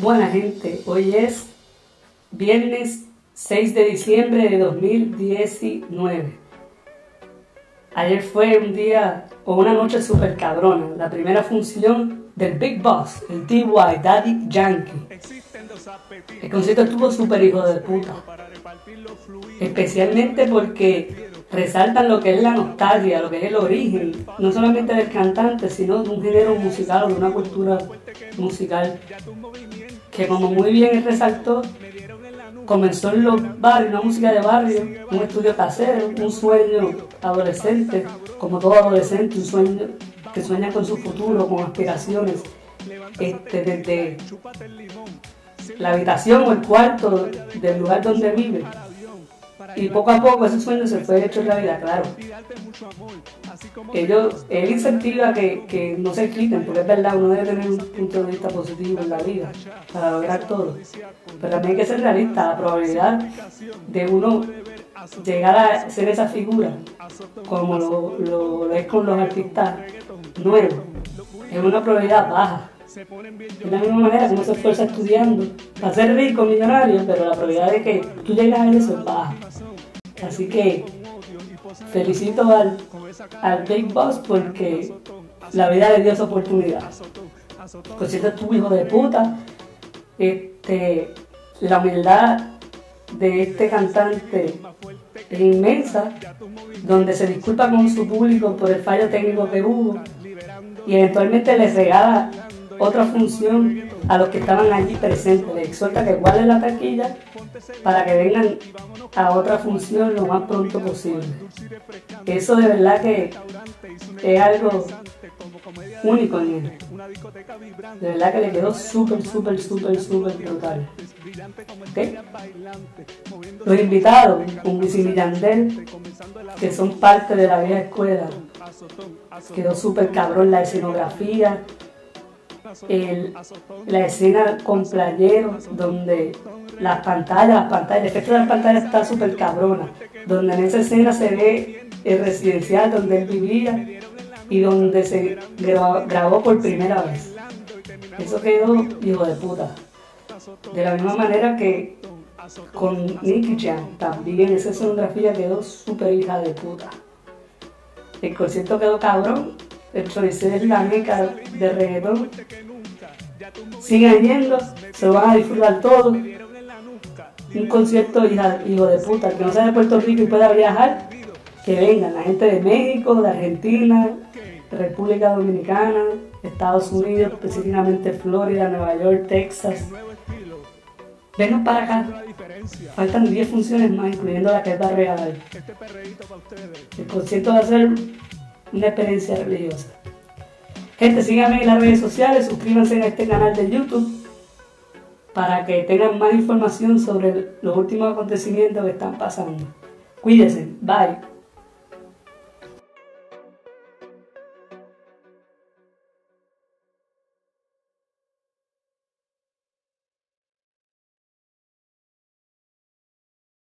Buena gente, hoy es viernes 6 de diciembre de 2019. Ayer fue un día o una noche super cabrona, la primera función del Big Boss, el TY Daddy Yankee. El concierto estuvo súper hijo de puta, especialmente porque resaltan lo que es la nostalgia, lo que es el origen, no solamente del cantante, sino de un género musical o de una cultura musical que como muy bien resaltó, comenzó en los barrios, una música de barrio, un estudio casero, un sueño adolescente, como todo adolescente, un sueño que sueña con su futuro, con aspiraciones, este, desde la habitación o el cuarto del lugar donde vive y poco a poco ese sueño se fue hecho realidad, claro. Ellos, él incentiva que, que no se quiten, porque es verdad, uno debe tener un punto de vista positivo en la vida para lograr todo. Pero también hay que ser realista, la probabilidad de uno llegar a ser esa figura, como lo, lo es con los artistas nuevos, es una probabilidad baja. De la misma manera que uno se esfuerza estudiando para ser rico, millonario, pero la probabilidad de que tú llegues a eso es baja. Así que felicito al, al Big Boss porque la vida le dio esa oportunidad. Pues si tu hijo de puta, este, la humildad de este cantante es inmensa, donde se disculpa con su público por el fallo técnico que hubo y eventualmente les regala otra función a los que estaban allí presentes. Les exhorta que guarden la taquilla para que vengan a otra función lo más pronto posible. Eso de verdad que es algo único en él. De verdad que le quedó súper, súper, súper, súper brutal. Los invitados, con Wisin y que son parte de la vieja escuela, quedó súper cabrón la escenografía, la escena con playeros, donde las pantallas, las pantallas, el efecto de las pantallas está súper cabrona, donde en esa escena se ve el residencial donde él vivía y donde se grabó, por primera vez. Eso quedó hijo de puta. De la misma manera que con Nicky Jam, también esa escenografía quedó súper hija de puta. El concierto quedó cabrón Choliseo es la meca de reggaetón. Sigan yendo, se lo van a disfrutar todos. Un concierto hijo de puta, que no sea de Puerto Rico y pueda viajar, que vengan la gente de México, de Argentina, República Dominicana, Estados Unidos, específicamente Florida, Nueva York, Texas. Vengan para acá. Faltan 10 funciones más, incluyendo la que es real. El concierto va a ser una experiencia religiosa. Gente, síganme en las redes sociales, suscríbanse a este canal de YouTube para que tengan más información sobre los últimos acontecimientos que están pasando. Cuídense, bye.